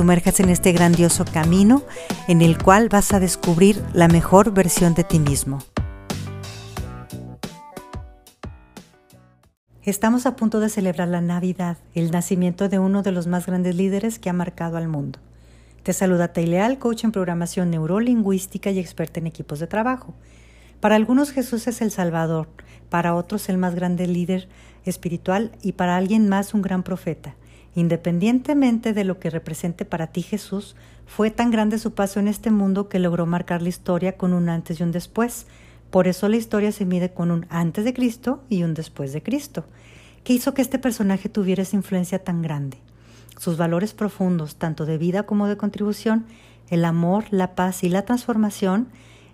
sumerjas en este grandioso camino en el cual vas a descubrir la mejor versión de ti mismo. Estamos a punto de celebrar la Navidad, el nacimiento de uno de los más grandes líderes que ha marcado al mundo. Te saluda Taileal, coach en programación neurolingüística y experta en equipos de trabajo. Para algunos Jesús es el Salvador, para otros el más grande líder espiritual y para alguien más un gran profeta. Independientemente de lo que represente para ti Jesús, fue tan grande su paso en este mundo que logró marcar la historia con un antes y un después. Por eso la historia se mide con un antes de Cristo y un después de Cristo. ¿Qué hizo que este personaje tuviera esa influencia tan grande? Sus valores profundos, tanto de vida como de contribución, el amor, la paz y la transformación,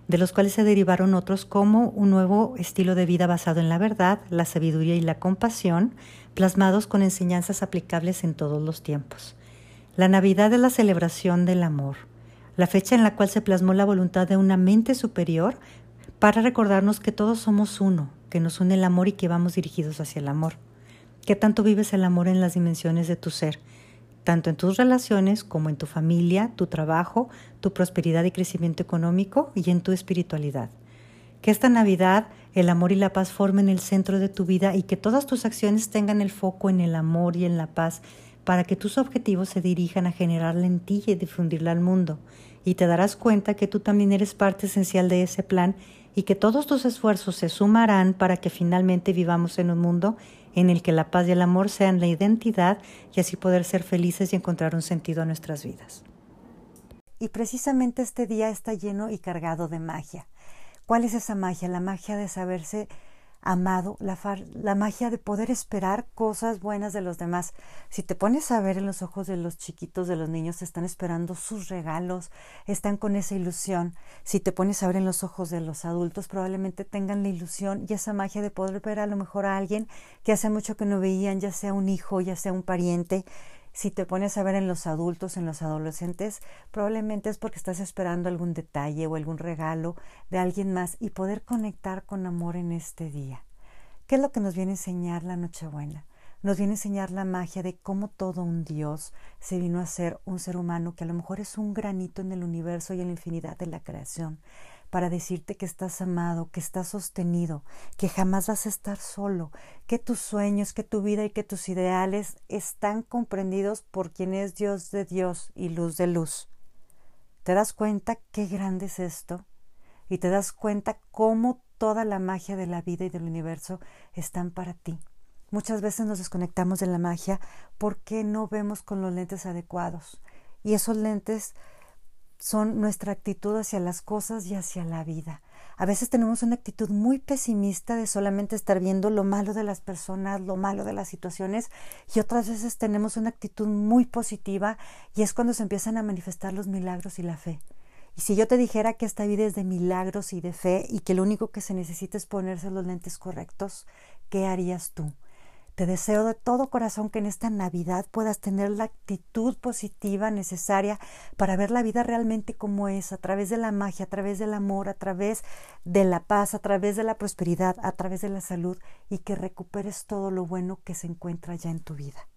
de los cuales se derivaron otros como un nuevo estilo de vida basado en la verdad, la sabiduría y la compasión, plasmados con enseñanzas aplicables en todos los tiempos. La Navidad es la celebración del amor, la fecha en la cual se plasmó la voluntad de una mente superior para recordarnos que todos somos uno, que nos une el amor y que vamos dirigidos hacia el amor. ¿Qué tanto vives el amor en las dimensiones de tu ser? tanto en tus relaciones como en tu familia, tu trabajo, tu prosperidad y crecimiento económico y en tu espiritualidad. Que esta Navidad el amor y la paz formen el centro de tu vida y que todas tus acciones tengan el foco en el amor y en la paz para que tus objetivos se dirijan a generarla en ti y difundirla al mundo. Y te darás cuenta que tú también eres parte esencial de ese plan y que todos tus esfuerzos se sumarán para que finalmente vivamos en un mundo en el que la paz y el amor sean la identidad y así poder ser felices y encontrar un sentido a nuestras vidas. Y precisamente este día está lleno y cargado de magia. ¿Cuál es esa magia? La magia de saberse amado, la, la, magia de poder esperar cosas buenas de los demás. Si te pones a ver en los ojos de los chiquitos, de los niños, están esperando sus regalos, están con esa ilusión. Si te pones a ver en los ojos de los adultos, probablemente tengan la ilusión y esa magia de poder ver a lo mejor a alguien que hace mucho que no veían, ya sea un hijo, ya sea un pariente, si te pones a ver en los adultos, en los adolescentes, probablemente es porque estás esperando algún detalle o algún regalo de alguien más y poder conectar con amor en este día. ¿Qué es lo que nos viene a enseñar la Nochebuena? Nos viene a enseñar la magia de cómo todo un Dios se vino a ser un ser humano que a lo mejor es un granito en el universo y en la infinidad de la creación para decirte que estás amado, que estás sostenido, que jamás vas a estar solo, que tus sueños, que tu vida y que tus ideales están comprendidos por quien es Dios de Dios y luz de luz. ¿Te das cuenta qué grande es esto? Y te das cuenta cómo toda la magia de la vida y del universo están para ti. Muchas veces nos desconectamos de la magia porque no vemos con los lentes adecuados. Y esos lentes son nuestra actitud hacia las cosas y hacia la vida. A veces tenemos una actitud muy pesimista de solamente estar viendo lo malo de las personas, lo malo de las situaciones, y otras veces tenemos una actitud muy positiva y es cuando se empiezan a manifestar los milagros y la fe. Y si yo te dijera que esta vida es de milagros y de fe y que lo único que se necesita es ponerse los lentes correctos, ¿qué harías tú? Te deseo de todo corazón que en esta Navidad puedas tener la actitud positiva necesaria para ver la vida realmente como es, a través de la magia, a través del amor, a través de la paz, a través de la prosperidad, a través de la salud y que recuperes todo lo bueno que se encuentra ya en tu vida.